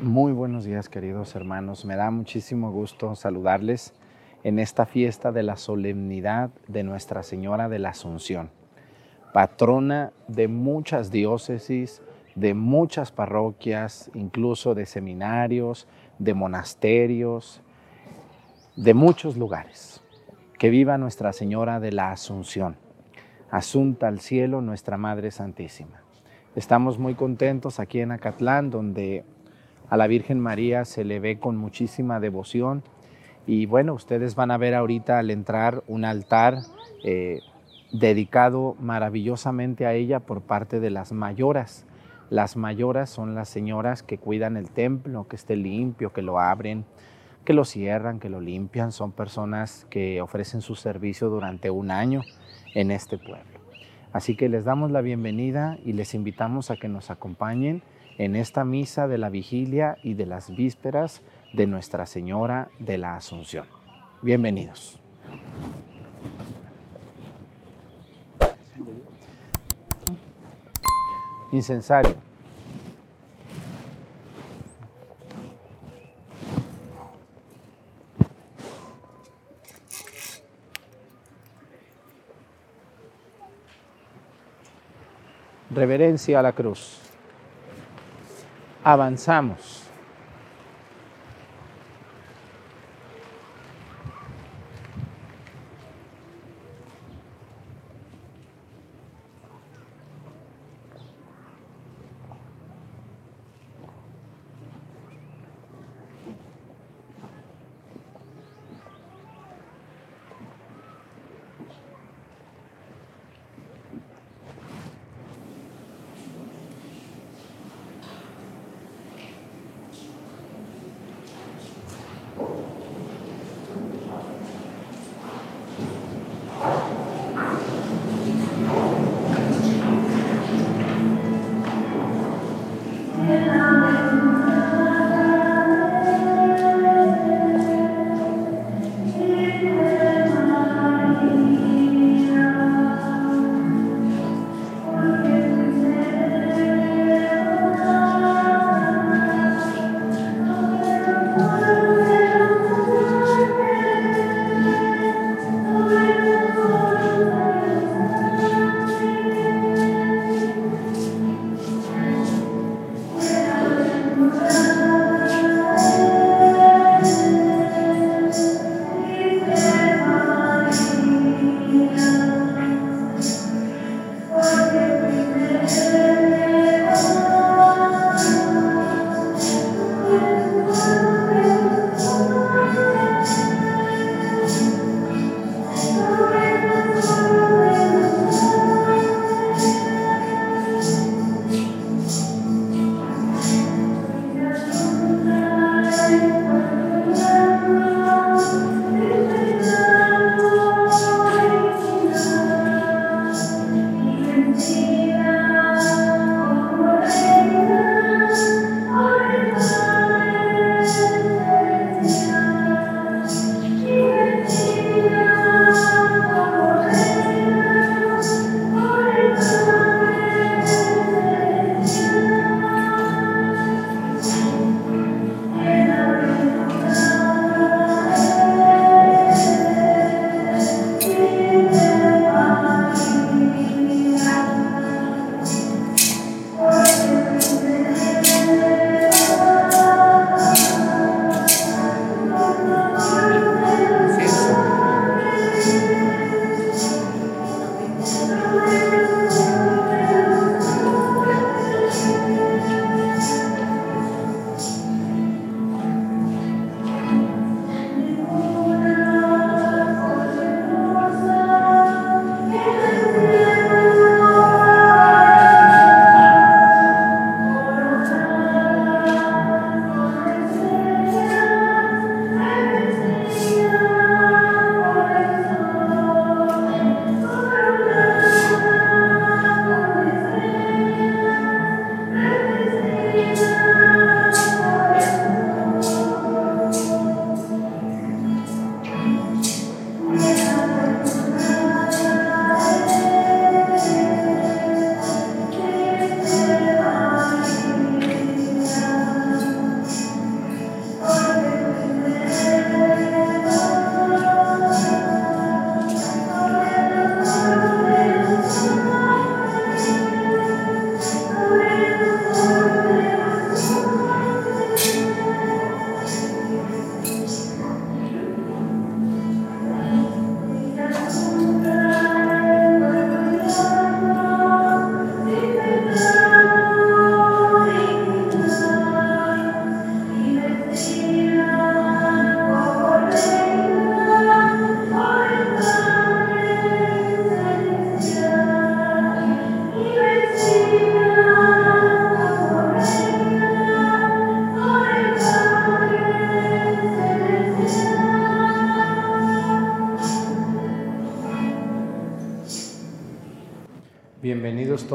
Muy buenos días queridos hermanos, me da muchísimo gusto saludarles en esta fiesta de la solemnidad de Nuestra Señora de la Asunción, patrona de muchas diócesis, de muchas parroquias, incluso de seminarios, de monasterios, de muchos lugares. Que viva Nuestra Señora de la Asunción, asunta al cielo nuestra Madre Santísima. Estamos muy contentos aquí en Acatlán, donde a la Virgen María se le ve con muchísima devoción. Y bueno, ustedes van a ver ahorita al entrar un altar eh, dedicado maravillosamente a ella por parte de las mayoras. Las mayoras son las señoras que cuidan el templo, que esté limpio, que lo abren, que lo cierran, que lo limpian. Son personas que ofrecen su servicio durante un año en este pueblo. Así que les damos la bienvenida y les invitamos a que nos acompañen en esta misa de la vigilia y de las vísperas de Nuestra Señora de la Asunción. Bienvenidos. Incensario. Reverencia a la cruz avanzamos.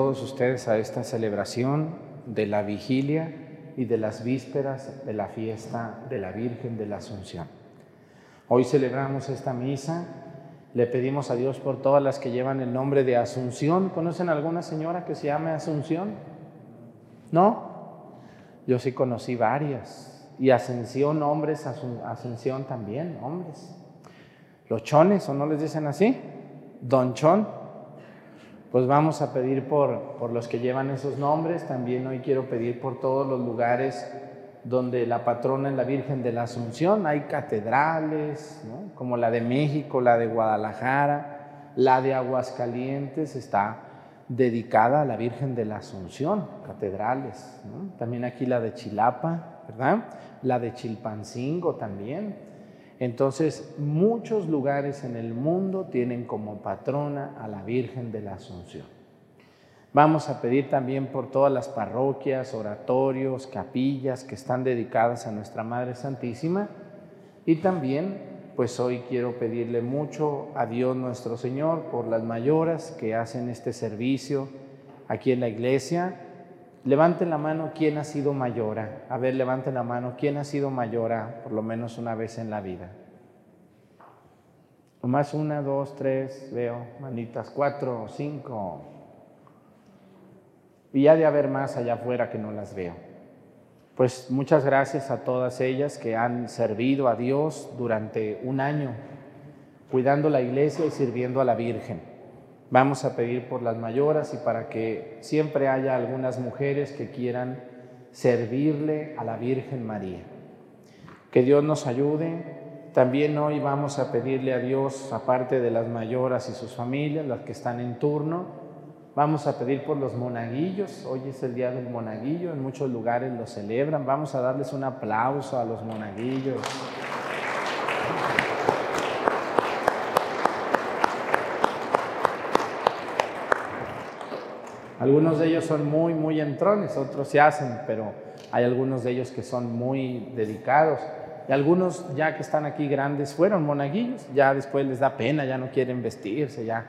Todos ustedes a esta celebración de la vigilia y de las vísperas de la fiesta de la Virgen de la Asunción. Hoy celebramos esta misa, le pedimos a Dios por todas las que llevan el nombre de Asunción. ¿Conocen alguna señora que se llame Asunción? ¿No? Yo sí conocí varias. Y Ascensión, hombres, Ascensión también, hombres. Los chones, ¿o no les dicen así? Don Chon pues vamos a pedir por, por los que llevan esos nombres. También hoy quiero pedir por todos los lugares donde la patrona es la Virgen de la Asunción. Hay catedrales, como la de México, la de Guadalajara, la de Aguascalientes está dedicada a la Virgen de la Asunción, catedrales. También aquí la de Chilapa, ¿verdad? La de Chilpancingo también. Entonces, muchos lugares en el mundo tienen como patrona a la Virgen de la Asunción. Vamos a pedir también por todas las parroquias, oratorios, capillas que están dedicadas a nuestra Madre Santísima. Y también, pues hoy quiero pedirle mucho a Dios nuestro Señor por las mayoras que hacen este servicio aquí en la iglesia. Levanten la mano quién ha sido mayora. A ver, levanten la mano quién ha sido mayora por lo menos una vez en la vida. Más una, dos, tres, veo manitas, cuatro, cinco. Y ha de haber más allá afuera que no las veo. Pues muchas gracias a todas ellas que han servido a Dios durante un año, cuidando la iglesia y sirviendo a la Virgen. Vamos a pedir por las mayoras y para que siempre haya algunas mujeres que quieran servirle a la Virgen María. Que Dios nos ayude también hoy vamos a pedirle a Dios, aparte de las mayoras y sus familias, las que están en turno, vamos a pedir por los monaguillos. Hoy es el día del monaguillo, en muchos lugares lo celebran. Vamos a darles un aplauso a los monaguillos. Algunos de ellos son muy, muy entrones, otros se hacen, pero hay algunos de ellos que son muy dedicados. Y algunos ya que están aquí grandes fueron monaguillos, ya después les da pena, ya no quieren vestirse, ya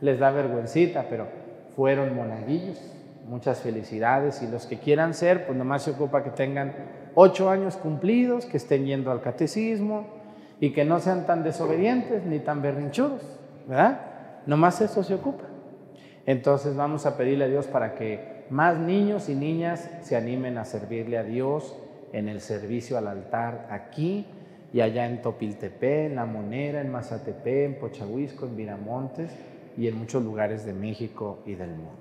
les da vergüencita, pero fueron monaguillos. Muchas felicidades y los que quieran ser, pues nomás se ocupa que tengan ocho años cumplidos, que estén yendo al catecismo y que no sean tan desobedientes ni tan berrinchudos, ¿verdad? Nomás eso se ocupa. Entonces vamos a pedirle a Dios para que más niños y niñas se animen a servirle a Dios en el servicio al altar aquí y allá en Topiltepé, en La Monera, en Mazatepé, en Pochahuisco, en Viramontes y en muchos lugares de México y del mundo.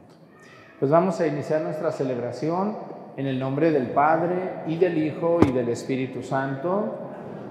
Pues vamos a iniciar nuestra celebración en el nombre del Padre y del Hijo y del Espíritu Santo.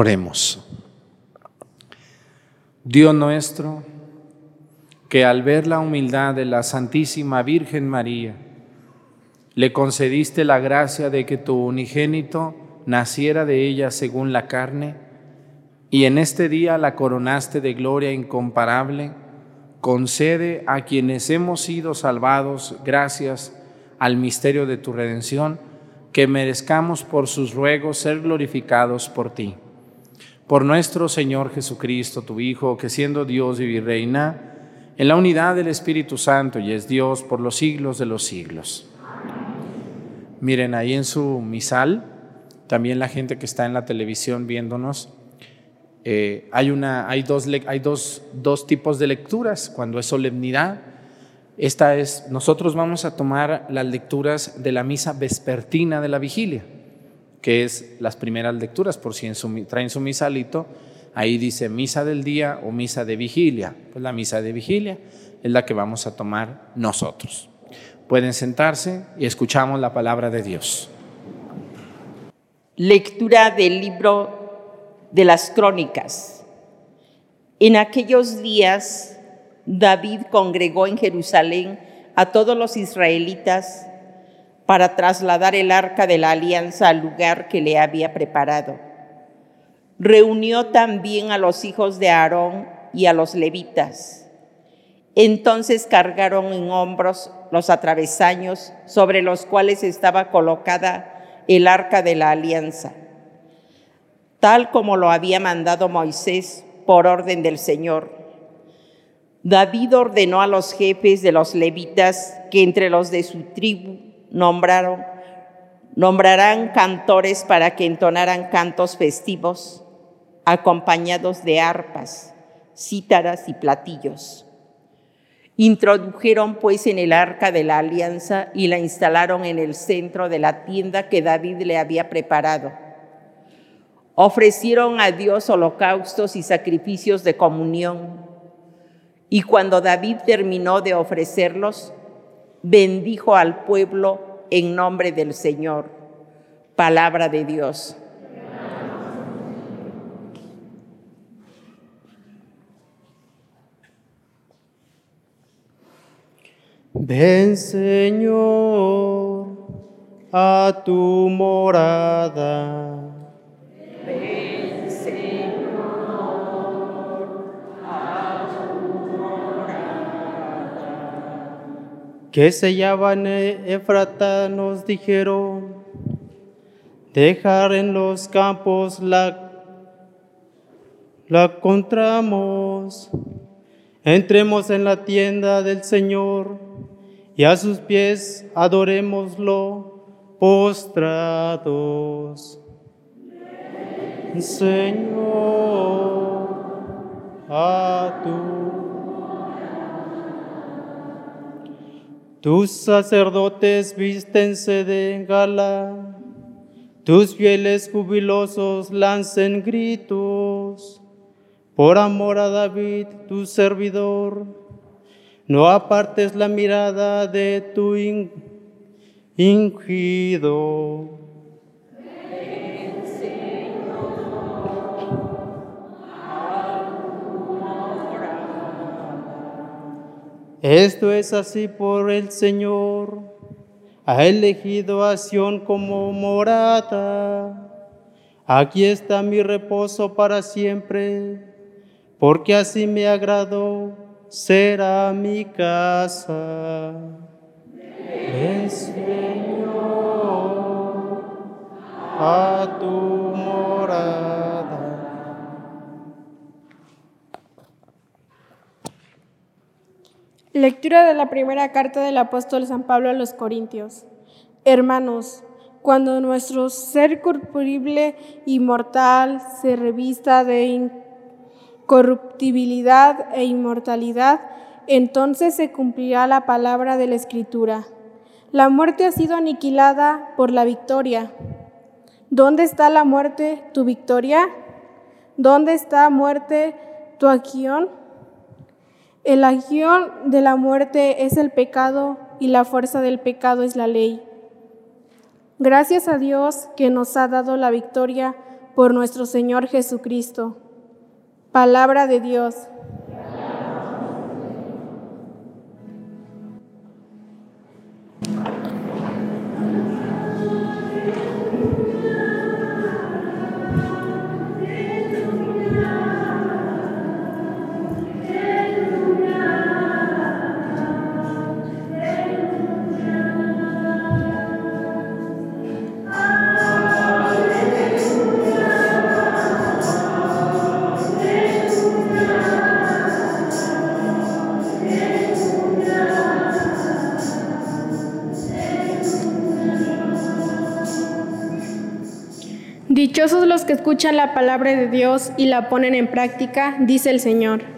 Oremos. Dios nuestro, que al ver la humildad de la Santísima Virgen María, le concediste la gracia de que tu unigénito naciera de ella según la carne, y en este día la coronaste de gloria incomparable, concede a quienes hemos sido salvados gracias al misterio de tu redención, que merezcamos por sus ruegos ser glorificados por ti por nuestro Señor Jesucristo, tu Hijo, que siendo Dios y reina en la unidad del Espíritu Santo y es Dios por los siglos de los siglos. Miren, ahí en su misal, también la gente que está en la televisión viéndonos, eh, hay, una, hay, dos, hay dos, dos tipos de lecturas cuando es solemnidad. Esta es, nosotros vamos a tomar las lecturas de la misa vespertina de la vigilia que es las primeras lecturas, por si en su, traen su misalito, ahí dice misa del día o misa de vigilia. Pues la misa de vigilia es la que vamos a tomar nosotros. Pueden sentarse y escuchamos la palabra de Dios. Lectura del libro de las crónicas. En aquellos días, David congregó en Jerusalén a todos los israelitas para trasladar el arca de la alianza al lugar que le había preparado. Reunió también a los hijos de Aarón y a los levitas. Entonces cargaron en hombros los atravesaños sobre los cuales estaba colocada el arca de la alianza, tal como lo había mandado Moisés por orden del Señor. David ordenó a los jefes de los levitas que entre los de su tribu nombraron, nombrarán cantores para que entonaran cantos festivos, acompañados de arpas, cítaras y platillos. Introdujeron pues en el arca de la alianza y la instalaron en el centro de la tienda que David le había preparado. Ofrecieron a Dios holocaustos y sacrificios de comunión. Y cuando David terminó de ofrecerlos, bendijo al pueblo en nombre del Señor. Palabra de Dios. Ven Señor a tu morada. Que sellaban Efrata nos dijeron, dejar en los campos la, la encontramos, entremos en la tienda del Señor y a sus pies adorémoslo postrados. Señor, a tu Tus sacerdotes vístense de gala, tus fieles jubilosos lancen gritos. Por amor a David, tu servidor, no apartes la mirada de tu ingido. Esto es así por el Señor. Ha elegido a Sión como morada. Aquí está mi reposo para siempre, porque así me agradó, será mi casa. Ven, Señor, a tu morada. Lectura de la primera carta del apóstol San Pablo a los Corintios. Hermanos, cuando nuestro ser corporible y mortal se revista de incorruptibilidad e inmortalidad, entonces se cumplirá la palabra de la Escritura. La muerte ha sido aniquilada por la victoria. ¿Dónde está la muerte, tu victoria? ¿Dónde está muerte, tu acción? El agión de la muerte es el pecado y la fuerza del pecado es la ley. Gracias a Dios que nos ha dado la victoria por nuestro Señor Jesucristo. Palabra de Dios. Que escuchan la palabra de Dios y la ponen en práctica, dice el Señor.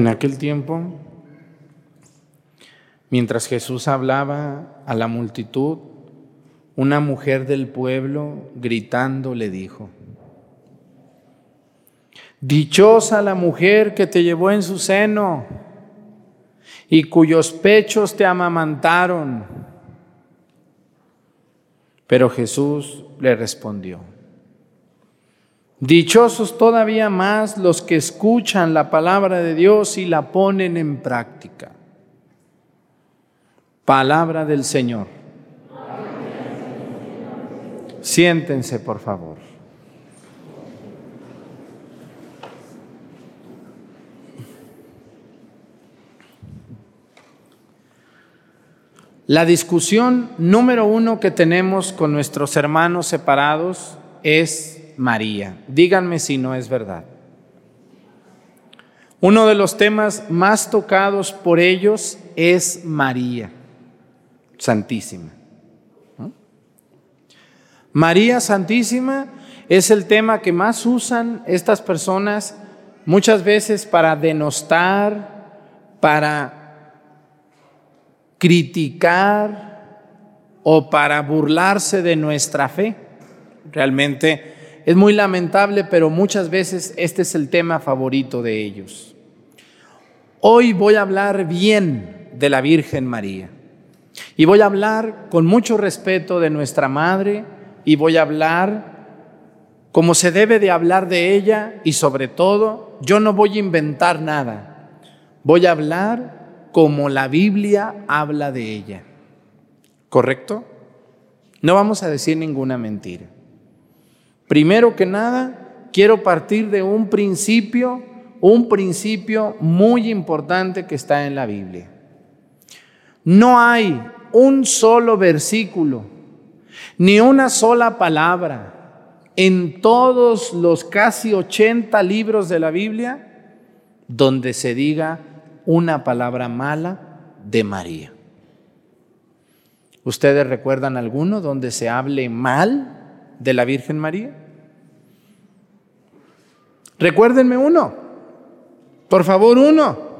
En aquel tiempo, mientras Jesús hablaba a la multitud, una mujer del pueblo gritando le dijo, Dichosa la mujer que te llevó en su seno y cuyos pechos te amamantaron. Pero Jesús le respondió, Dichosos todavía más los que escuchan la palabra de Dios y la ponen en práctica. Palabra del Señor. Siéntense, por favor. La discusión número uno que tenemos con nuestros hermanos separados es María. Díganme si no es verdad. Uno de los temas más tocados por ellos es María Santísima. María Santísima es el tema que más usan estas personas muchas veces para denostar, para criticar o para burlarse de nuestra fe. Realmente es muy lamentable, pero muchas veces este es el tema favorito de ellos. Hoy voy a hablar bien de la Virgen María. Y voy a hablar con mucho respeto de nuestra Madre y voy a hablar como se debe de hablar de ella y sobre todo yo no voy a inventar nada. Voy a hablar como la Biblia habla de ella. ¿Correcto? No vamos a decir ninguna mentira. Primero que nada, quiero partir de un principio, un principio muy importante que está en la Biblia. No hay un solo versículo, ni una sola palabra en todos los casi 80 libros de la Biblia donde se diga una palabra mala de María. ¿Ustedes recuerdan alguno donde se hable mal de la Virgen María? Recuérdenme uno, por favor uno.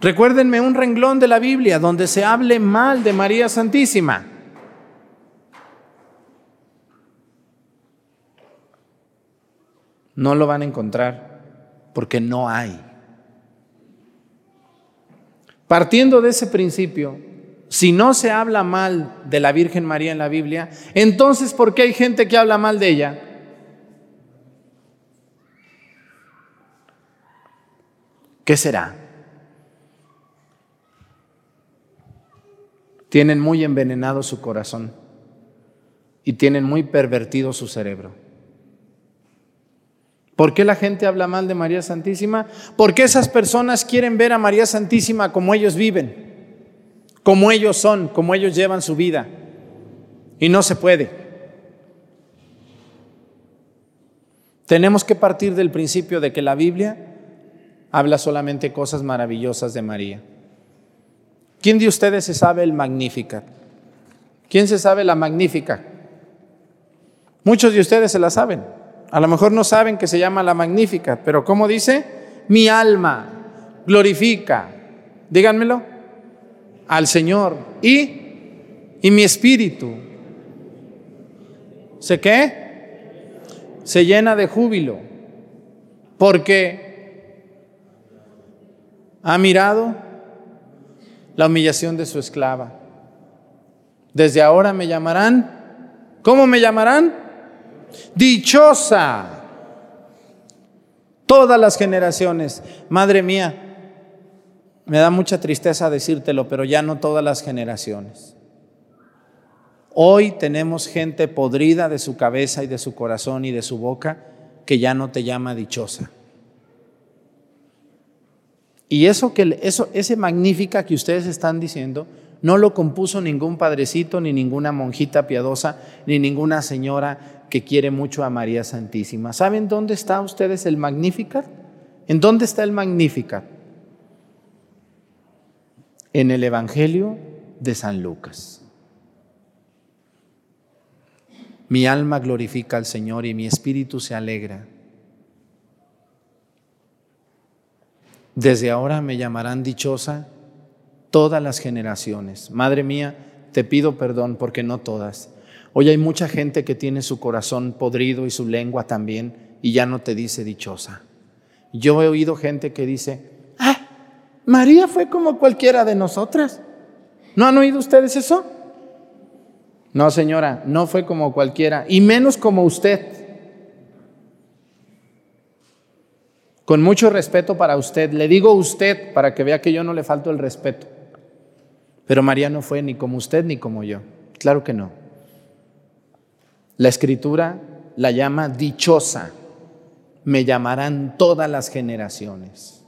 Recuérdenme un renglón de la Biblia donde se hable mal de María Santísima. No lo van a encontrar porque no hay. Partiendo de ese principio, si no se habla mal de la Virgen María en la Biblia, entonces ¿por qué hay gente que habla mal de ella? ¿Qué será? Tienen muy envenenado su corazón y tienen muy pervertido su cerebro. ¿Por qué la gente habla mal de María Santísima? Porque esas personas quieren ver a María Santísima como ellos viven como ellos son, como ellos llevan su vida. Y no se puede. Tenemos que partir del principio de que la Biblia habla solamente cosas maravillosas de María. ¿Quién de ustedes se sabe el Magnífica? ¿Quién se sabe la Magnífica? Muchos de ustedes se la saben. A lo mejor no saben que se llama la Magnífica, pero ¿cómo dice? Mi alma glorifica. Díganmelo al Señor y, y mi espíritu. ¿Se qué? Se llena de júbilo porque ha mirado la humillación de su esclava. Desde ahora me llamarán, ¿cómo me llamarán? Dichosa. Todas las generaciones. Madre mía, me da mucha tristeza decírtelo, pero ya no todas las generaciones. Hoy tenemos gente podrida de su cabeza y de su corazón y de su boca que ya no te llama dichosa. Y eso que eso ese magnífica que ustedes están diciendo no lo compuso ningún padrecito ni ninguna monjita piadosa ni ninguna señora que quiere mucho a María Santísima. ¿Saben dónde está ustedes el Magnificat? ¿En dónde está el Magnificat? en el Evangelio de San Lucas. Mi alma glorifica al Señor y mi espíritu se alegra. Desde ahora me llamarán dichosa todas las generaciones. Madre mía, te pido perdón porque no todas. Hoy hay mucha gente que tiene su corazón podrido y su lengua también y ya no te dice dichosa. Yo he oído gente que dice, María fue como cualquiera de nosotras. ¿No han oído ustedes eso? No, señora, no fue como cualquiera, y menos como usted. Con mucho respeto para usted, le digo usted para que vea que yo no le falto el respeto. Pero María no fue ni como usted ni como yo. Claro que no. La escritura la llama dichosa. Me llamarán todas las generaciones.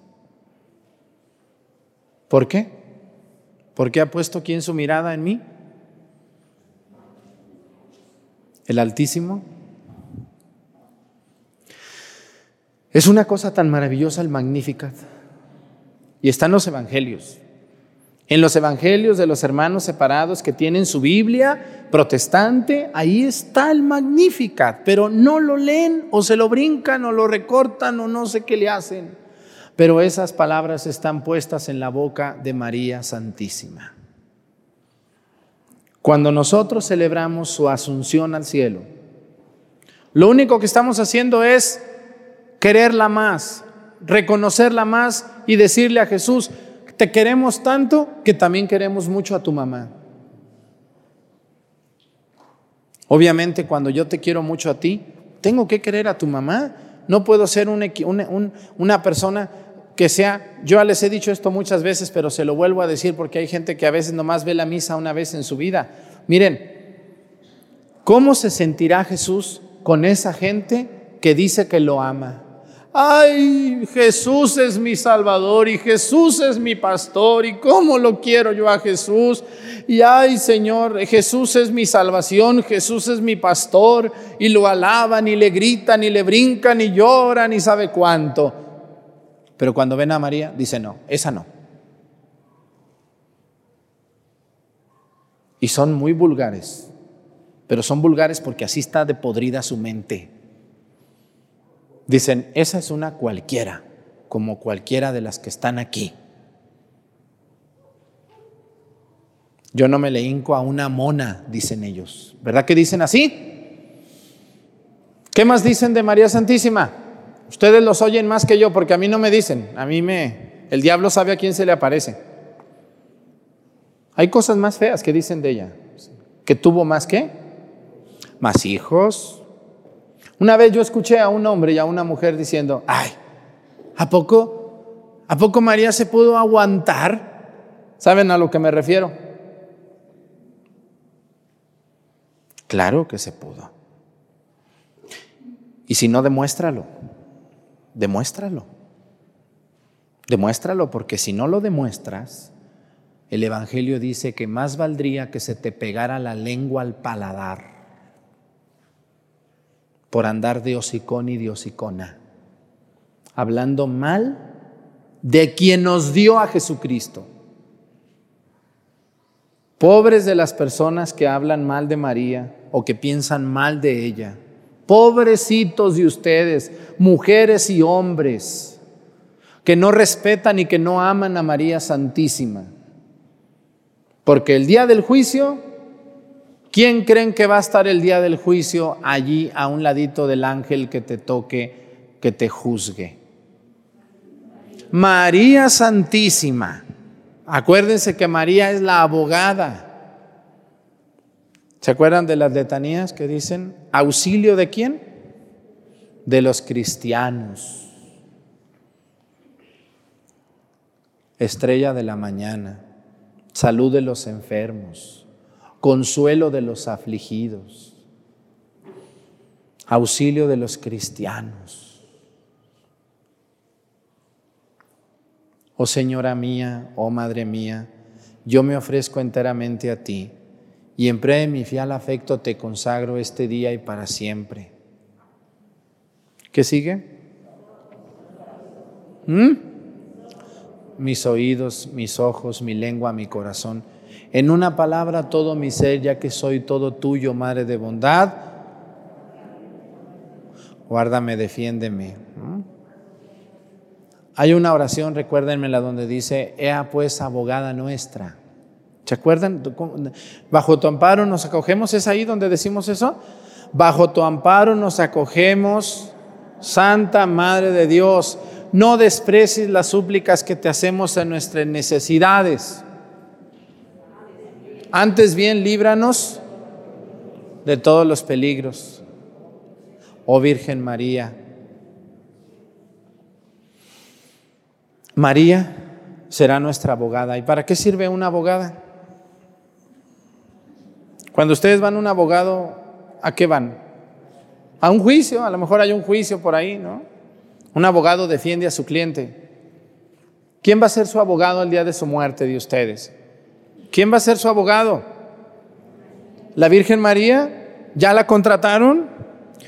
¿Por qué? ¿Por qué ha puesto quién su mirada en mí? El Altísimo. Es una cosa tan maravillosa el Magnificat. Y está en los evangelios. En los evangelios de los hermanos separados que tienen su Biblia protestante, ahí está el Magnificat, pero no lo leen o se lo brincan o lo recortan o no sé qué le hacen pero esas palabras están puestas en la boca de María Santísima. Cuando nosotros celebramos su asunción al cielo, lo único que estamos haciendo es quererla más, reconocerla más y decirle a Jesús, te queremos tanto que también queremos mucho a tu mamá. Obviamente cuando yo te quiero mucho a ti, tengo que querer a tu mamá. No puedo ser una persona que sea, yo les he dicho esto muchas veces, pero se lo vuelvo a decir porque hay gente que a veces nomás ve la misa una vez en su vida. Miren, ¿cómo se sentirá Jesús con esa gente que dice que lo ama? Ay, Jesús es mi Salvador y Jesús es mi pastor y cómo lo quiero yo a Jesús. Y ay, Señor, Jesús es mi salvación, Jesús es mi pastor y lo alaban y le gritan y le brincan y lloran y sabe cuánto. Pero cuando ven a María, dice no, esa no. Y son muy vulgares, pero son vulgares porque así está de podrida su mente. Dicen, esa es una cualquiera, como cualquiera de las que están aquí. Yo no me le hinco a una mona, dicen ellos. ¿Verdad que dicen así? ¿Qué más dicen de María Santísima? Ustedes los oyen más que yo porque a mí no me dicen. A mí me... El diablo sabe a quién se le aparece. Hay cosas más feas que dicen de ella. Que tuvo más que, más hijos. Una vez yo escuché a un hombre y a una mujer diciendo, ay, ¿a poco, a poco María se pudo aguantar? ¿Saben a lo que me refiero? Claro que se pudo. Y si no, demuéstralo. Demuéstralo. Demuéstralo porque si no lo demuestras, el Evangelio dice que más valdría que se te pegara la lengua al paladar por andar de hocicón y de hocicona, hablando mal de quien nos dio a Jesucristo. Pobres de las personas que hablan mal de María o que piensan mal de ella. Pobrecitos de ustedes, mujeres y hombres, que no respetan y que no aman a María Santísima. Porque el día del juicio, ¿quién creen que va a estar el día del juicio allí a un ladito del ángel que te toque, que te juzgue? María Santísima. Acuérdense que María es la abogada. ¿Se acuerdan de las letanías que dicen auxilio de quién? De los cristianos. Estrella de la mañana salud de los enfermos, consuelo de los afligidos, auxilio de los cristianos. Oh Señora mía, oh Madre mía, yo me ofrezco enteramente a ti y en pre de mi fiel afecto te consagro este día y para siempre. ¿Qué sigue? ¿Mm? mis oídos, mis ojos, mi lengua, mi corazón. En una palabra, todo mi ser, ya que soy todo tuyo, Madre de bondad. Guárdame, defiéndeme. Hay una oración, recuérdenmela, donde dice, Ea pues abogada nuestra. ¿Se acuerdan? Bajo tu amparo nos acogemos, ¿es ahí donde decimos eso? Bajo tu amparo nos acogemos, Santa Madre de Dios no desprecies las súplicas que te hacemos en nuestras necesidades. Antes bien, líbranos de todos los peligros. Oh Virgen María. María será nuestra abogada. ¿Y para qué sirve una abogada? Cuando ustedes van a un abogado, ¿a qué van? A un juicio, a lo mejor hay un juicio por ahí, ¿no? Un abogado defiende a su cliente. ¿Quién va a ser su abogado el día de su muerte de ustedes? ¿Quién va a ser su abogado? ¿La Virgen María? ¿Ya la contrataron?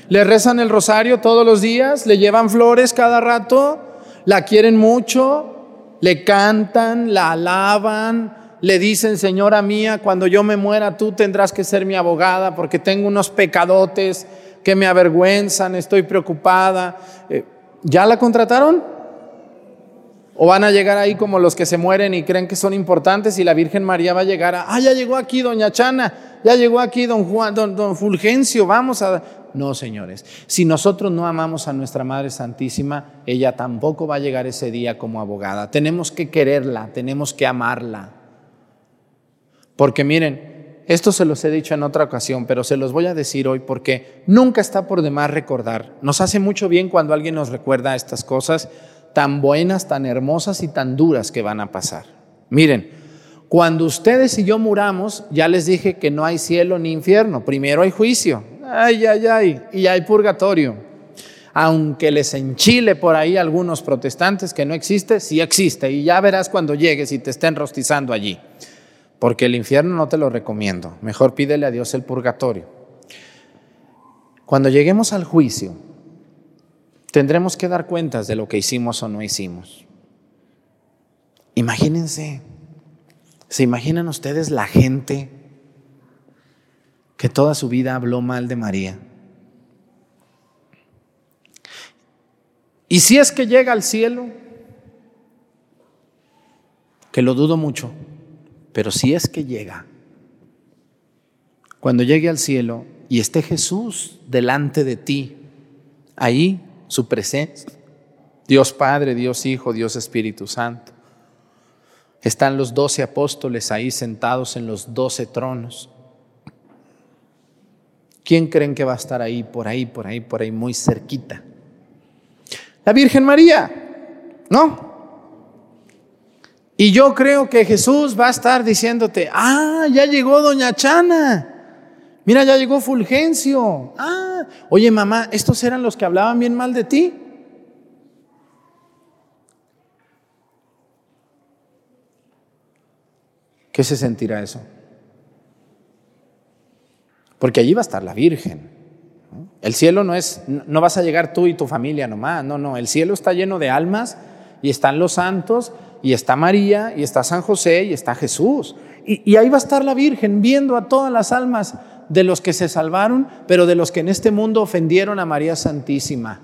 ¿Le rezan el rosario todos los días? ¿Le llevan flores cada rato? ¿La quieren mucho? ¿Le cantan? ¿La alaban? ¿Le dicen, Señora mía, cuando yo me muera tú tendrás que ser mi abogada porque tengo unos pecadotes que me avergüenzan, estoy preocupada? Eh, ¿Ya la contrataron? ¿O van a llegar ahí como los que se mueren y creen que son importantes y la Virgen María va a llegar a, ah, ya llegó aquí doña Chana, ya llegó aquí don Juan, don, don Fulgencio, vamos a... No, señores, si nosotros no amamos a nuestra Madre Santísima, ella tampoco va a llegar ese día como abogada. Tenemos que quererla, tenemos que amarla. Porque miren, esto se los he dicho en otra ocasión, pero se los voy a decir hoy porque nunca está por demás recordar. Nos hace mucho bien cuando alguien nos recuerda estas cosas tan buenas, tan hermosas y tan duras que van a pasar. Miren, cuando ustedes y yo muramos, ya les dije que no hay cielo ni infierno. Primero hay juicio. Ay, ay, ay. Y hay purgatorio. Aunque les enchile por ahí algunos protestantes que no existe, sí existe. Y ya verás cuando llegues y te estén rostizando allí porque el infierno no te lo recomiendo. Mejor pídele a Dios el purgatorio. Cuando lleguemos al juicio, tendremos que dar cuentas de lo que hicimos o no hicimos. Imagínense, ¿se imaginan ustedes la gente que toda su vida habló mal de María? Y si es que llega al cielo, que lo dudo mucho, pero si es que llega, cuando llegue al cielo y esté Jesús delante de ti, ahí su presencia, Dios Padre, Dios Hijo, Dios Espíritu Santo, Están los doce apóstoles ahí sentados en los doce tronos. ¿Quién creen que va a estar ahí, por ahí, por ahí, por ahí, muy cerquita? La Virgen María, ¿no? Y yo creo que Jesús va a estar diciéndote, ah, ya llegó doña Chana. Mira, ya llegó Fulgencio. Ah, oye mamá, estos eran los que hablaban bien mal de ti. ¿Qué se sentirá eso? Porque allí va a estar la Virgen. El cielo no es, no vas a llegar tú y tu familia nomás, no, no, el cielo está lleno de almas y están los santos y está María y está San José y está Jesús. Y, y, ahí va a estar la Virgen viendo a todas las almas de los que se salvaron, pero de los que en este mundo ofendieron a María Santísima.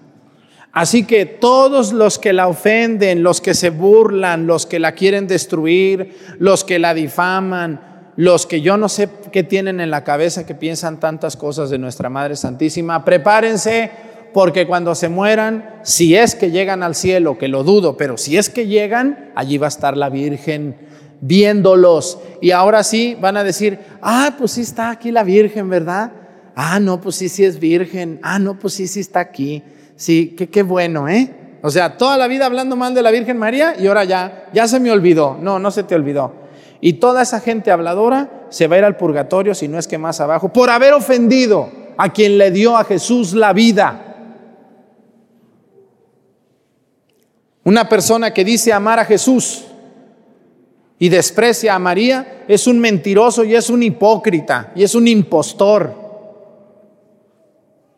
Así que todos los que la ofenden, los que se burlan, los que la quieren destruir, los que la difaman, los que yo no sé qué tienen en la cabeza que piensan tantas cosas de nuestra Madre Santísima, prepárense porque cuando se mueran, si es que llegan al cielo, que lo dudo, pero si es que llegan, allí va a estar la Virgen viéndolos. Y ahora sí van a decir, ah, pues sí está aquí la Virgen, ¿verdad? Ah, no, pues sí, sí es Virgen. Ah, no, pues sí, sí está aquí. Sí, qué, qué bueno, ¿eh? O sea, toda la vida hablando mal de la Virgen María y ahora ya, ya se me olvidó. No, no se te olvidó. Y toda esa gente habladora se va a ir al purgatorio, si no es que más abajo, por haber ofendido a quien le dio a Jesús la vida. Una persona que dice amar a Jesús y desprecia a María es un mentiroso y es un hipócrita y es un impostor.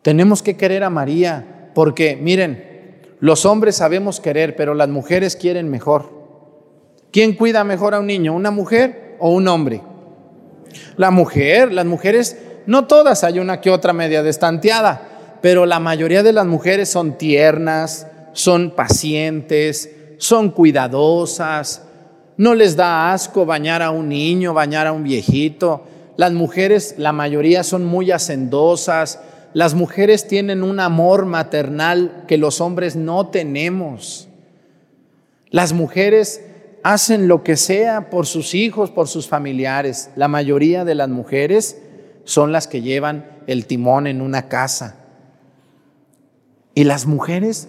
Tenemos que querer a María porque miren, los hombres sabemos querer, pero las mujeres quieren mejor. ¿Quién cuida mejor a un niño, una mujer o un hombre? La mujer, las mujeres, no todas, hay una que otra media destanteada, pero la mayoría de las mujeres son tiernas, son pacientes, son cuidadosas, no les da asco bañar a un niño, bañar a un viejito. Las mujeres, la mayoría son muy hacendosas, las mujeres tienen un amor maternal que los hombres no tenemos. Las mujeres hacen lo que sea por sus hijos, por sus familiares. La mayoría de las mujeres son las que llevan el timón en una casa. Y las mujeres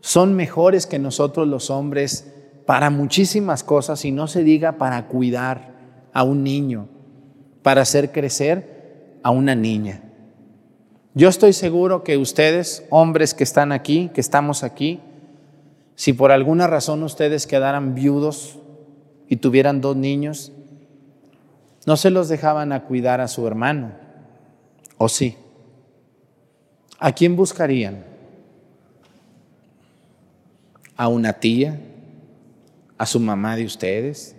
son mejores que nosotros los hombres para muchísimas cosas y no se diga para cuidar a un niño, para hacer crecer a una niña. Yo estoy seguro que ustedes, hombres que están aquí, que estamos aquí, si por alguna razón ustedes quedaran viudos y tuvieran dos niños, no se los dejaban a cuidar a su hermano, ¿o sí? ¿A quién buscarían? ¿A una tía? ¿A su mamá de ustedes?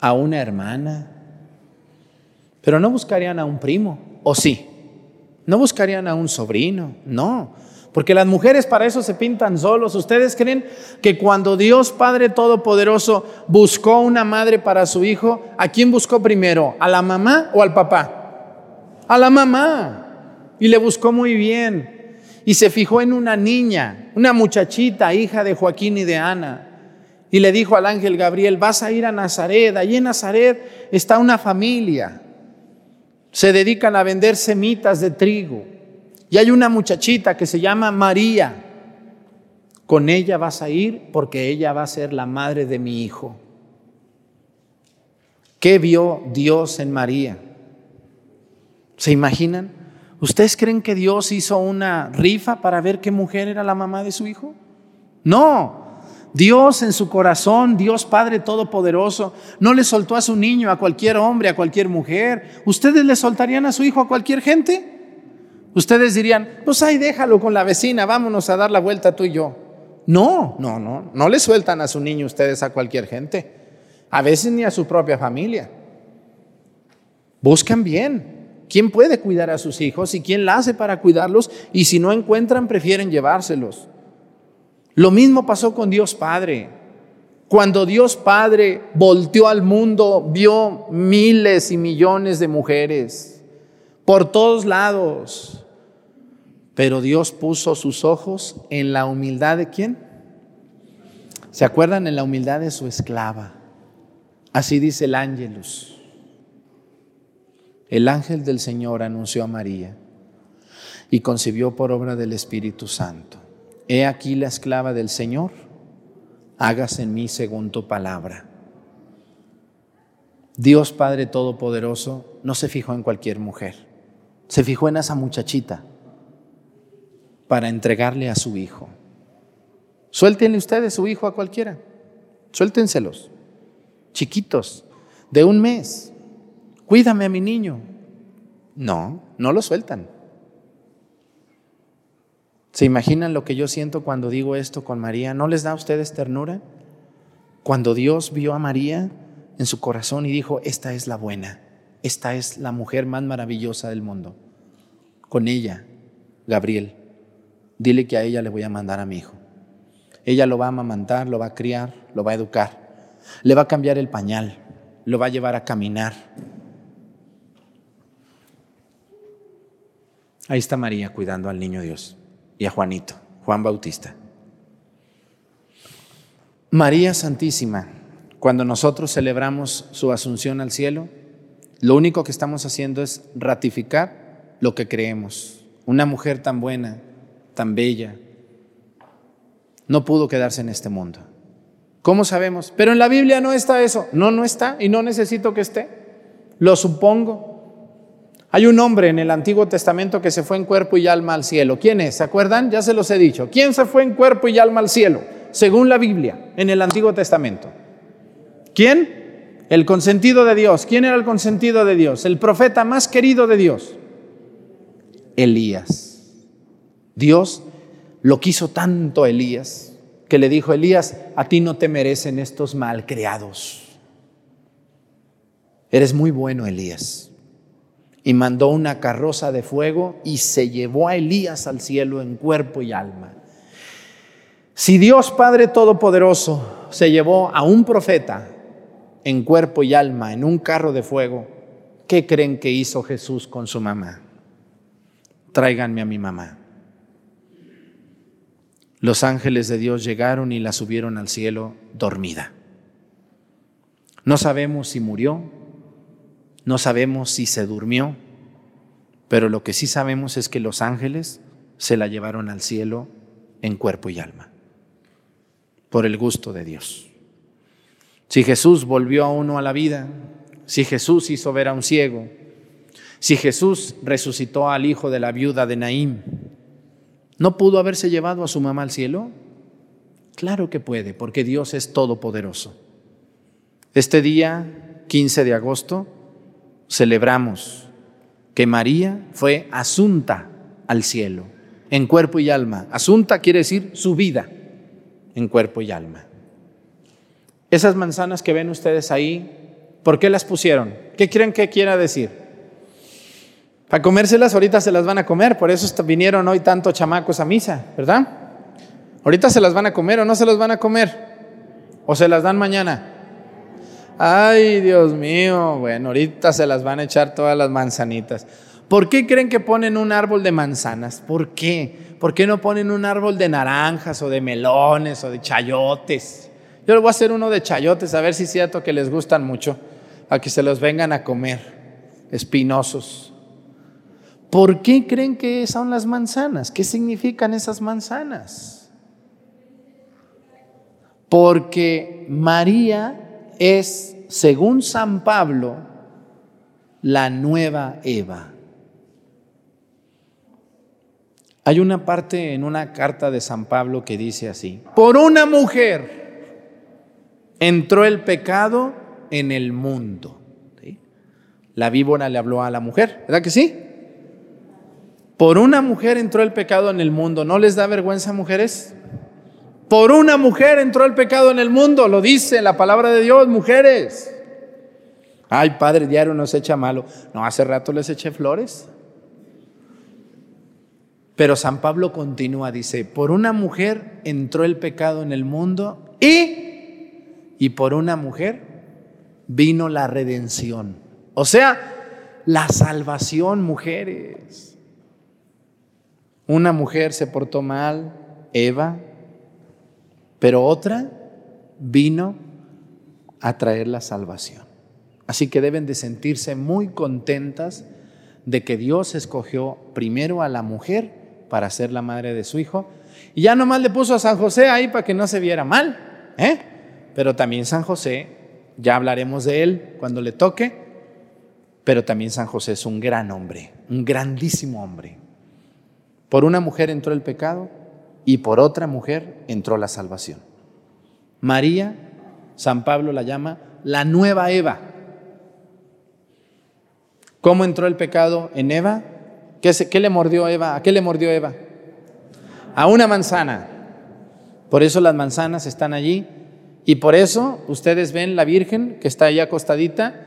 ¿A una hermana? Pero no buscarían a un primo, ¿o sí? No buscarían a un sobrino, no. Porque las mujeres para eso se pintan solos. ¿Ustedes creen que cuando Dios Padre Todopoderoso buscó una madre para su hijo, ¿a quién buscó primero? ¿A la mamá o al papá? A la mamá. Y le buscó muy bien. Y se fijó en una niña, una muchachita, hija de Joaquín y de Ana. Y le dijo al ángel Gabriel, vas a ir a Nazaret. Allí en Nazaret está una familia se dedican a vender semitas de trigo. Y hay una muchachita que se llama María. Con ella vas a ir porque ella va a ser la madre de mi hijo. ¿Qué vio Dios en María? ¿Se imaginan? ¿Ustedes creen que Dios hizo una rifa para ver qué mujer era la mamá de su hijo? No, Dios en su corazón, Dios Padre Todopoderoso, no le soltó a su niño, a cualquier hombre, a cualquier mujer. ¿Ustedes le soltarían a su hijo a cualquier gente? Ustedes dirían, pues ahí déjalo con la vecina, vámonos a dar la vuelta tú y yo. No, no, no, no le sueltan a su niño ustedes a cualquier gente, a veces ni a su propia familia. Buscan bien. ¿Quién puede cuidar a sus hijos y quién la hace para cuidarlos? Y si no encuentran, prefieren llevárselos. Lo mismo pasó con Dios Padre. Cuando Dios Padre volteó al mundo, vio miles y millones de mujeres por todos lados. Pero Dios puso sus ojos en la humildad de quién? ¿Se acuerdan en la humildad de su esclava? Así dice el ángelus. El ángel del Señor anunció a María y concibió por obra del Espíritu Santo. He aquí la esclava del Señor, hágase en mí según tu palabra. Dios Padre Todopoderoso no se fijó en cualquier mujer, se fijó en esa muchachita para entregarle a su hijo. Suéltenle ustedes su hijo a cualquiera, suéltenselos, chiquitos, de un mes. Cuídame a mi niño. No, no lo sueltan. ¿Se imaginan lo que yo siento cuando digo esto con María? ¿No les da a ustedes ternura? Cuando Dios vio a María en su corazón y dijo, esta es la buena, esta es la mujer más maravillosa del mundo. Con ella, Gabriel, dile que a ella le voy a mandar a mi hijo. Ella lo va a amamantar, lo va a criar, lo va a educar, le va a cambiar el pañal, lo va a llevar a caminar. Ahí está María cuidando al niño Dios y a Juanito, Juan Bautista. María Santísima, cuando nosotros celebramos su asunción al cielo, lo único que estamos haciendo es ratificar lo que creemos. Una mujer tan buena, tan bella, no pudo quedarse en este mundo. ¿Cómo sabemos? Pero en la Biblia no está eso. No, no está y no necesito que esté. Lo supongo. Hay un hombre en el Antiguo Testamento que se fue en cuerpo y alma al cielo. ¿Quién es? ¿Se acuerdan? Ya se los he dicho. ¿Quién se fue en cuerpo y alma al cielo? Según la Biblia, en el Antiguo Testamento. ¿Quién? El consentido de Dios. ¿Quién era el consentido de Dios? El profeta más querido de Dios. Elías. Dios lo quiso tanto Elías que le dijo, Elías, a ti no te merecen estos malcriados. Eres muy bueno, Elías. Y mandó una carroza de fuego y se llevó a Elías al cielo en cuerpo y alma. Si Dios Padre Todopoderoso se llevó a un profeta en cuerpo y alma, en un carro de fuego, ¿qué creen que hizo Jesús con su mamá? Tráiganme a mi mamá. Los ángeles de Dios llegaron y la subieron al cielo dormida. No sabemos si murió, no sabemos si se durmió, pero lo que sí sabemos es que los ángeles se la llevaron al cielo en cuerpo y alma, por el gusto de Dios. Si Jesús volvió a uno a la vida, si Jesús hizo ver a un ciego, si Jesús resucitó al hijo de la viuda de Naím, ¿no pudo haberse llevado a su mamá al cielo? Claro que puede, porque Dios es todopoderoso. Este día, 15 de agosto, celebramos que María fue asunta al cielo, en cuerpo y alma. Asunta quiere decir su vida, en cuerpo y alma. Esas manzanas que ven ustedes ahí, ¿por qué las pusieron? ¿Qué creen que quiera decir? Para comérselas ahorita se las van a comer, por eso vinieron hoy tantos chamacos a misa, ¿verdad? Ahorita se las van a comer o no se las van a comer, o se las dan mañana. Ay, Dios mío, bueno, ahorita se las van a echar todas las manzanitas. ¿Por qué creen que ponen un árbol de manzanas? ¿Por qué? ¿Por qué no ponen un árbol de naranjas o de melones o de chayotes? Yo le voy a hacer uno de chayotes, a ver si es cierto que les gustan mucho, a que se los vengan a comer, espinosos. ¿Por qué creen que son las manzanas? ¿Qué significan esas manzanas? Porque María es, según San Pablo, la nueva Eva. Hay una parte en una carta de San Pablo que dice así, por una mujer entró el pecado en el mundo. La víbora le habló a la mujer, ¿verdad que sí? Por una mujer entró el pecado en el mundo. ¿No les da vergüenza, mujeres? Por una mujer entró el pecado en el mundo, lo dice la palabra de Dios, mujeres. Ay, padre, diario nos echa malo. No, hace rato les eché flores. Pero San Pablo continúa, dice, por una mujer entró el pecado en el mundo y y por una mujer vino la redención. O sea, la salvación, mujeres. Una mujer se portó mal, Eva, pero otra vino a traer la salvación. Así que deben de sentirse muy contentas de que Dios escogió primero a la mujer para ser la madre de su hijo y ya nomás le puso a San José ahí para que no se viera mal. ¿eh? Pero también San José, ya hablaremos de él cuando le toque, pero también San José es un gran hombre, un grandísimo hombre. Por una mujer entró el pecado y por otra mujer entró la salvación. María, San Pablo la llama la nueva Eva. ¿Cómo entró el pecado en Eva? ¿Qué, le mordió Eva? ¿A qué le mordió Eva? A una manzana. Por eso las manzanas están allí. Y por eso ustedes ven la Virgen que está ahí acostadita.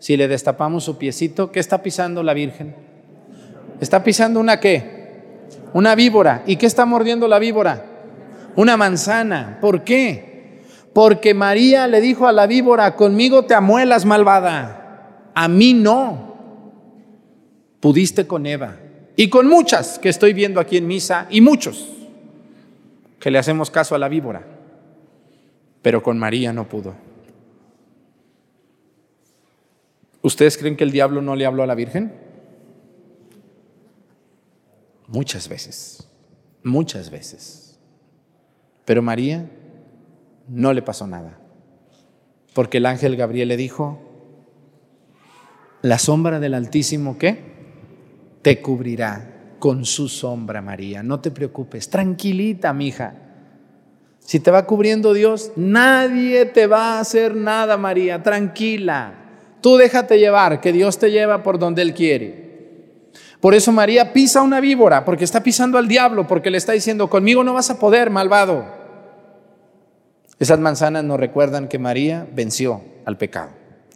Si le destapamos su piecito, ¿qué está pisando la Virgen? Está pisando una qué? Una víbora. ¿Y qué está mordiendo la víbora? Una manzana. ¿Por qué? Porque María le dijo a la víbora, conmigo te amuelas malvada. A mí no pudiste con Eva y con muchas que estoy viendo aquí en misa y muchos que le hacemos caso a la víbora, pero con María no pudo. ¿Ustedes creen que el diablo no le habló a la Virgen? Muchas veces, muchas veces. Pero María no le pasó nada, porque el ángel Gabriel le dijo, la sombra del Altísimo, ¿qué? te cubrirá con su sombra, María. No te preocupes, tranquilita, mija. Si te va cubriendo Dios, nadie te va a hacer nada, María, tranquila. Tú déjate llevar, que Dios te lleva por donde Él quiere. Por eso María pisa una víbora, porque está pisando al diablo, porque le está diciendo, conmigo no vas a poder, malvado. Esas manzanas nos recuerdan que María venció al pecado.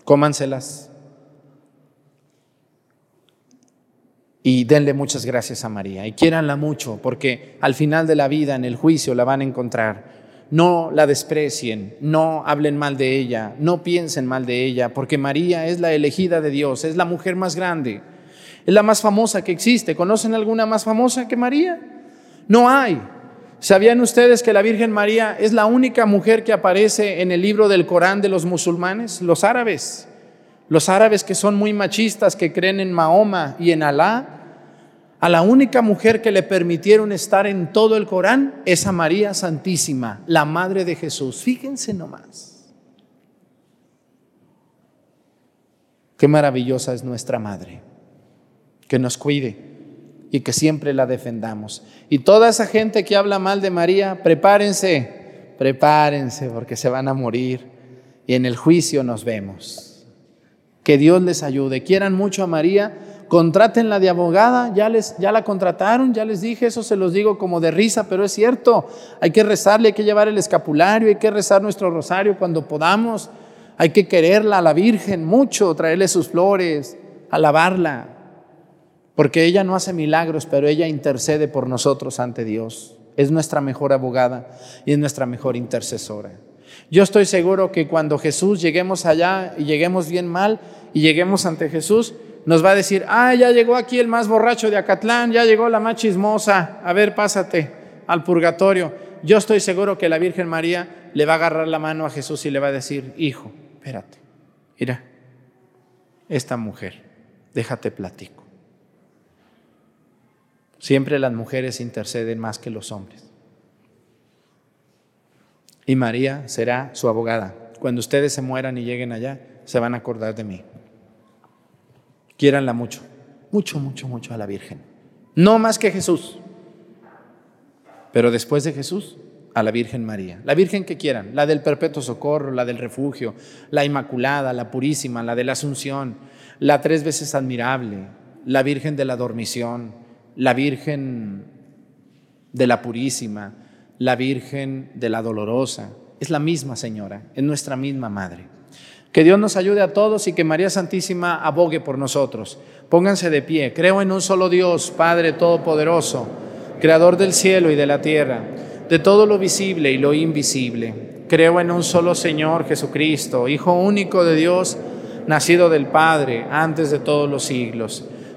Cómanselas. y denle muchas gracias a María y quiéranla mucho porque al final de la vida en el juicio la van a encontrar. No la desprecien, no hablen mal de ella, no piensen mal de ella, porque María es la elegida de Dios, es la mujer más grande, es la más famosa que existe. ¿Conocen alguna más famosa que María? No hay. ¿Sabían ustedes que la Virgen María es la única mujer que aparece en el libro del Corán de los musulmanes, los árabes? Los árabes que son muy machistas, que creen en Mahoma y en Alá, a la única mujer que le permitieron estar en todo el Corán es a María Santísima, la Madre de Jesús. Fíjense nomás. Qué maravillosa es nuestra Madre. Que nos cuide y que siempre la defendamos. Y toda esa gente que habla mal de María, prepárense, prepárense porque se van a morir y en el juicio nos vemos. Que Dios les ayude. Quieran mucho a María, contrátenla de abogada, ya, les, ya la contrataron, ya les dije, eso se los digo como de risa, pero es cierto. Hay que rezarle, hay que llevar el escapulario, hay que rezar nuestro rosario cuando podamos. Hay que quererla a la Virgen mucho, traerle sus flores, alabarla, porque ella no hace milagros, pero ella intercede por nosotros ante Dios. Es nuestra mejor abogada y es nuestra mejor intercesora. Yo estoy seguro que cuando Jesús lleguemos allá y lleguemos bien mal y lleguemos ante Jesús, nos va a decir, ah, ya llegó aquí el más borracho de Acatlán, ya llegó la más chismosa, a ver, pásate al purgatorio. Yo estoy seguro que la Virgen María le va a agarrar la mano a Jesús y le va a decir, hijo, espérate, mira, esta mujer, déjate platico. Siempre las mujeres interceden más que los hombres y María será su abogada. Cuando ustedes se mueran y lleguen allá, se van a acordar de mí. Quiéranla mucho, mucho, mucho, mucho a la Virgen. No más que Jesús, pero después de Jesús, a la Virgen María. La Virgen que quieran, la del perpetuo socorro, la del refugio, la Inmaculada, la Purísima, la de la Asunción, la tres veces admirable, la Virgen de la Dormición, la Virgen de la Purísima, la Virgen de la Dolorosa. Es la misma Señora, es nuestra misma Madre. Que Dios nos ayude a todos y que María Santísima abogue por nosotros. Pónganse de pie. Creo en un solo Dios, Padre Todopoderoso, Creador del cielo y de la tierra, de todo lo visible y lo invisible. Creo en un solo Señor Jesucristo, Hijo único de Dios, nacido del Padre antes de todos los siglos.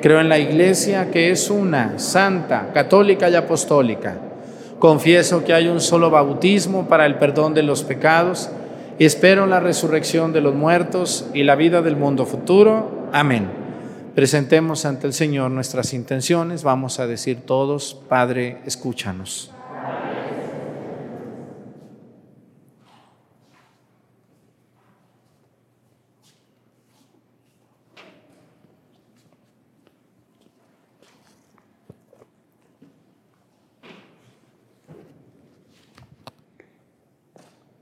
Creo en la Iglesia, que es una, santa, católica y apostólica. Confieso que hay un solo bautismo para el perdón de los pecados, espero la resurrección de los muertos y la vida del mundo futuro. Amén. Presentemos ante el Señor nuestras intenciones. Vamos a decir todos, Padre, escúchanos.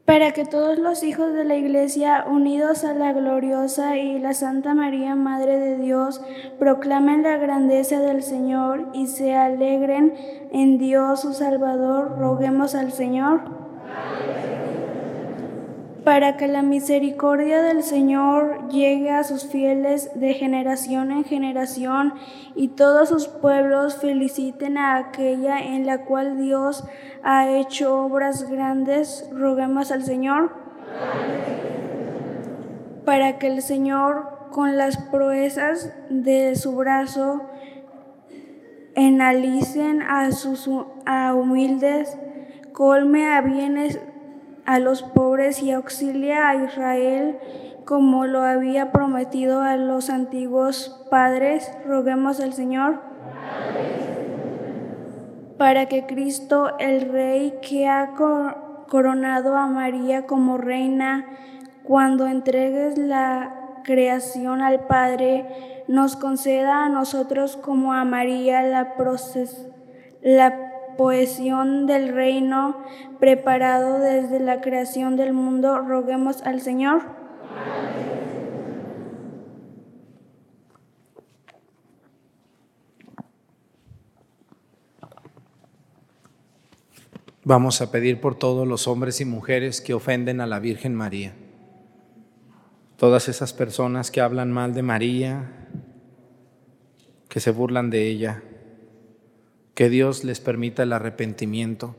Para que todos los hijos de la Iglesia, unidos a la gloriosa y la Santa María, Madre de Dios, proclamen la grandeza del Señor y se alegren en Dios su Salvador, roguemos al Señor. Para que la misericordia del Señor llegue a sus fieles de generación en generación y todos sus pueblos feliciten a aquella en la cual Dios ha hecho obras grandes, roguemos al Señor. Para que el Señor, con las proezas de su brazo, enalicen a sus a humildes, colme a bienes a los pobres y auxilia a Israel como lo había prometido a los antiguos padres. Roguemos al Señor para que Cristo, el Rey que ha coronado a María como reina, cuando entregues la creación al Padre, nos conceda a nosotros como a María la, la poesión del reino preparado desde la creación del mundo. Roguemos al Señor. Vamos a pedir por todos los hombres y mujeres que ofenden a la Virgen María. Todas esas personas que hablan mal de María, que se burlan de ella, que Dios les permita el arrepentimiento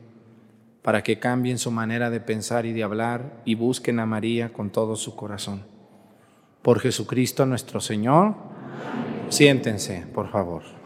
para que cambien su manera de pensar y de hablar y busquen a María con todo su corazón. Por Jesucristo nuestro Señor, siéntense, por favor.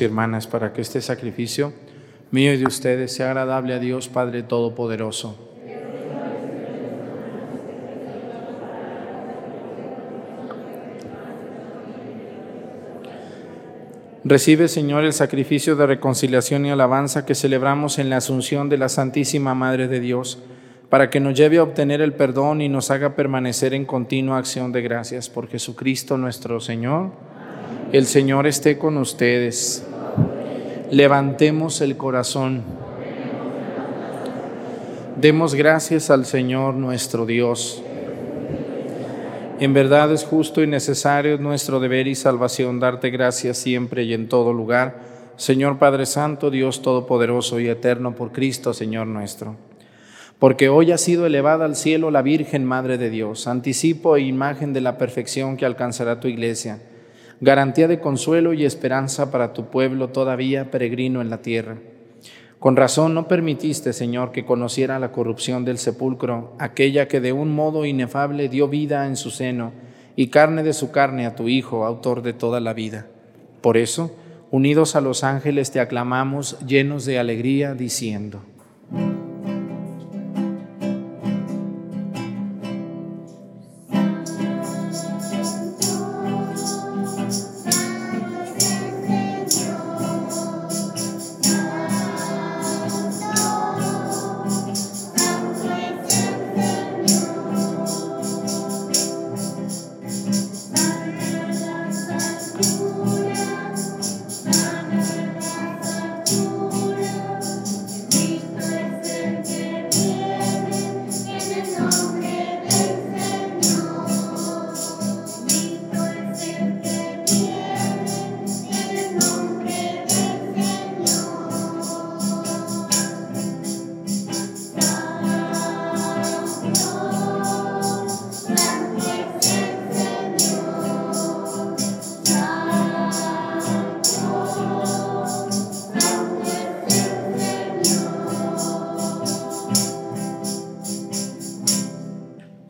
Y hermanas para que este sacrificio mío y de ustedes sea agradable a Dios Padre Todopoderoso. Recibe, Señor, el sacrificio de reconciliación y alabanza que celebramos en la Asunción de la Santísima Madre de Dios, para que nos lleve a obtener el perdón y nos haga permanecer en continua acción de gracias por Jesucristo nuestro Señor. El Señor esté con ustedes. Levantemos el corazón. Demos gracias al Señor nuestro Dios. En verdad es justo y necesario nuestro deber y salvación darte gracias siempre y en todo lugar, Señor Padre Santo, Dios Todopoderoso y Eterno por Cristo, Señor nuestro. Porque hoy ha sido elevada al cielo la Virgen Madre de Dios, anticipo e imagen de la perfección que alcanzará tu iglesia, garantía de consuelo y esperanza para tu pueblo todavía peregrino en la tierra. Con razón no permitiste, Señor, que conociera la corrupción del sepulcro, aquella que de un modo inefable dio vida en su seno y carne de su carne a tu Hijo, autor de toda la vida. Por eso, unidos a los ángeles, te aclamamos llenos de alegría, diciendo,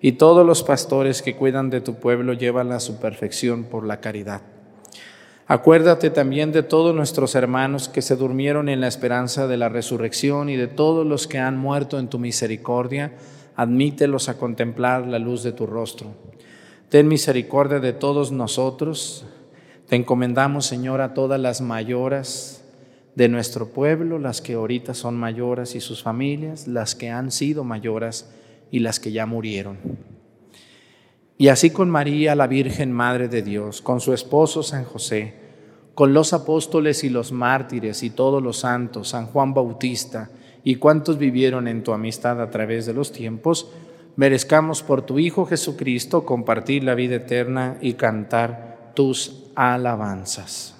y todos los pastores que cuidan de tu pueblo llevan a su perfección por la caridad. Acuérdate también de todos nuestros hermanos que se durmieron en la esperanza de la resurrección y de todos los que han muerto en tu misericordia, admítelos a contemplar la luz de tu rostro. Ten misericordia de todos nosotros. Te encomendamos, Señor, a todas las mayoras de nuestro pueblo, las que ahorita son mayoras y sus familias, las que han sido mayoras y las que ya murieron. Y así con María, la Virgen Madre de Dios, con su esposo San José, con los apóstoles y los mártires y todos los santos, San Juan Bautista y cuantos vivieron en tu amistad a través de los tiempos, merezcamos por tu Hijo Jesucristo compartir la vida eterna y cantar tus alabanzas.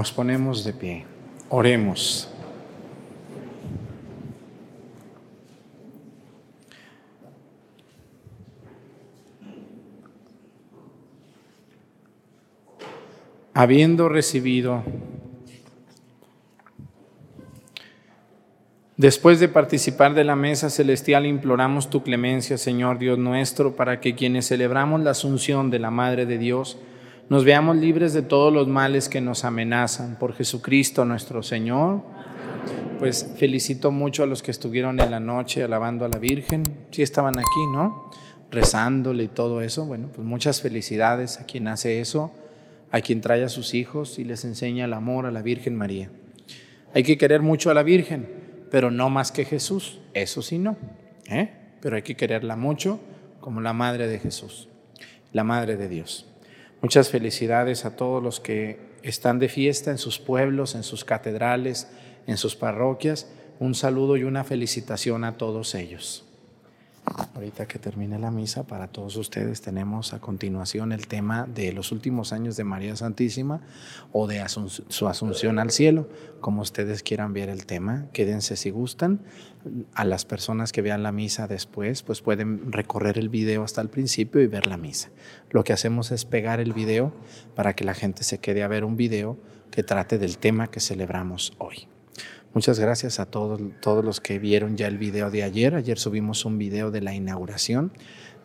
Nos ponemos de pie. Oremos. Habiendo recibido, después de participar de la mesa celestial, imploramos tu clemencia, Señor Dios nuestro, para que quienes celebramos la asunción de la Madre de Dios, nos veamos libres de todos los males que nos amenazan. Por Jesucristo nuestro Señor. Pues felicito mucho a los que estuvieron en la noche alabando a la Virgen. Sí estaban aquí, ¿no? Rezándole y todo eso. Bueno, pues muchas felicidades a quien hace eso, a quien trae a sus hijos y les enseña el amor a la Virgen María. Hay que querer mucho a la Virgen, pero no más que Jesús. Eso sí no. ¿eh? Pero hay que quererla mucho como la Madre de Jesús, la Madre de Dios. Muchas felicidades a todos los que están de fiesta en sus pueblos, en sus catedrales, en sus parroquias. Un saludo y una felicitación a todos ellos. Ahorita que termine la misa, para todos ustedes tenemos a continuación el tema de los últimos años de María Santísima o de su asunción al cielo, como ustedes quieran ver el tema. Quédense si gustan. A las personas que vean la misa después, pues pueden recorrer el video hasta el principio y ver la misa. Lo que hacemos es pegar el video para que la gente se quede a ver un video que trate del tema que celebramos hoy. Muchas gracias a todos, todos los que vieron ya el video de ayer. Ayer subimos un video de la inauguración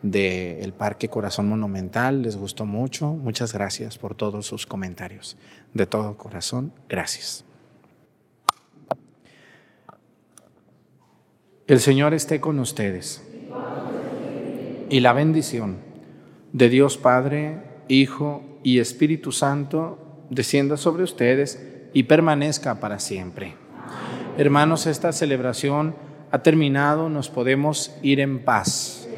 del Parque Corazón Monumental. Les gustó mucho. Muchas gracias por todos sus comentarios. De todo corazón, gracias. El Señor esté con ustedes. Y la bendición de Dios Padre, Hijo y Espíritu Santo descienda sobre ustedes y permanezca para siempre. Hermanos, esta celebración ha terminado, nos podemos ir en paz.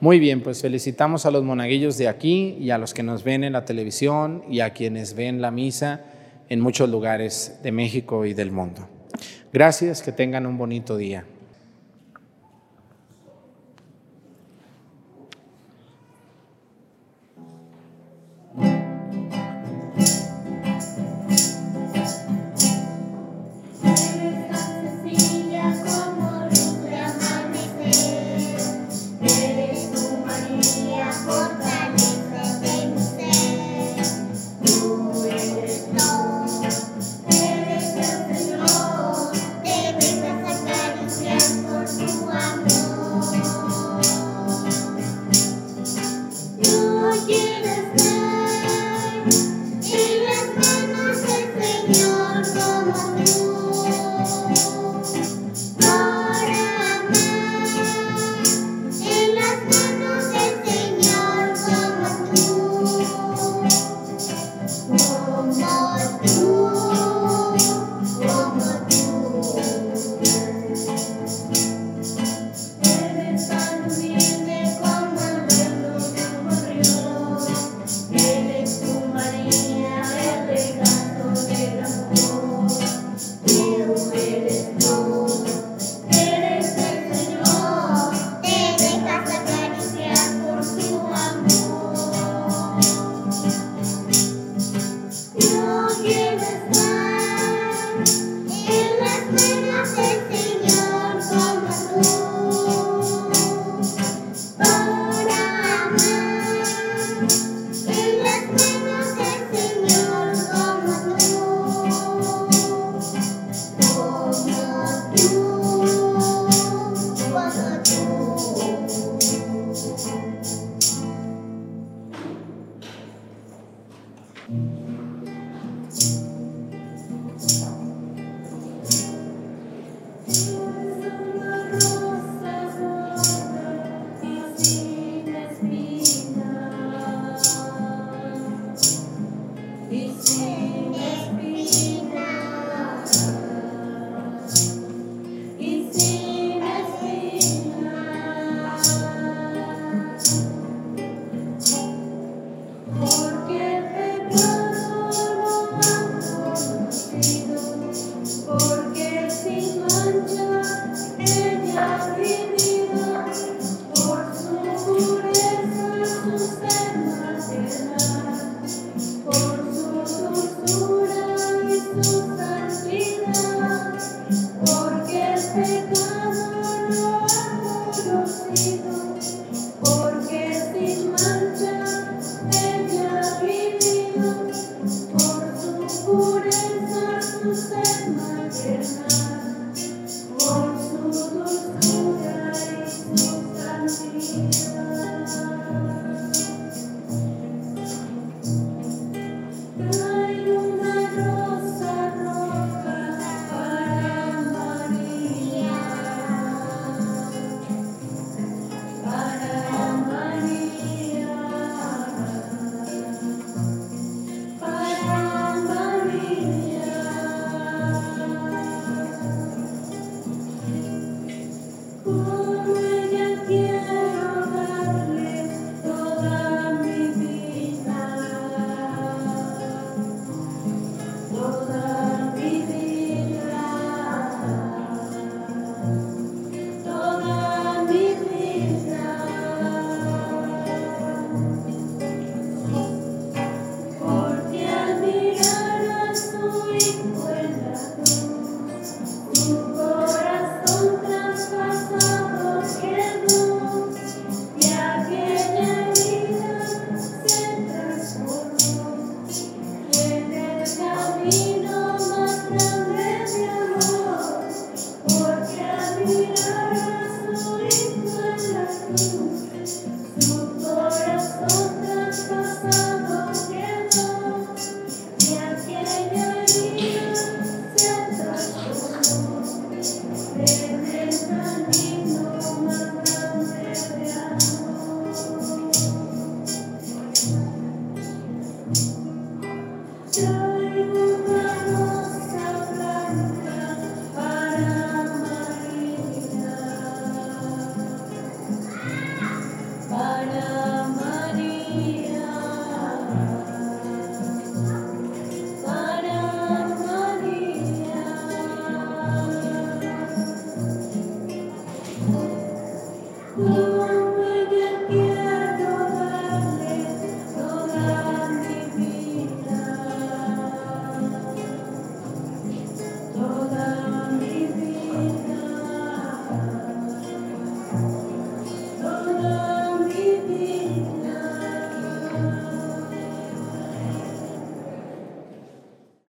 Muy bien, pues felicitamos a los monaguillos de aquí y a los que nos ven en la televisión y a quienes ven la misa en muchos lugares de México y del mundo. Gracias, que tengan un bonito día.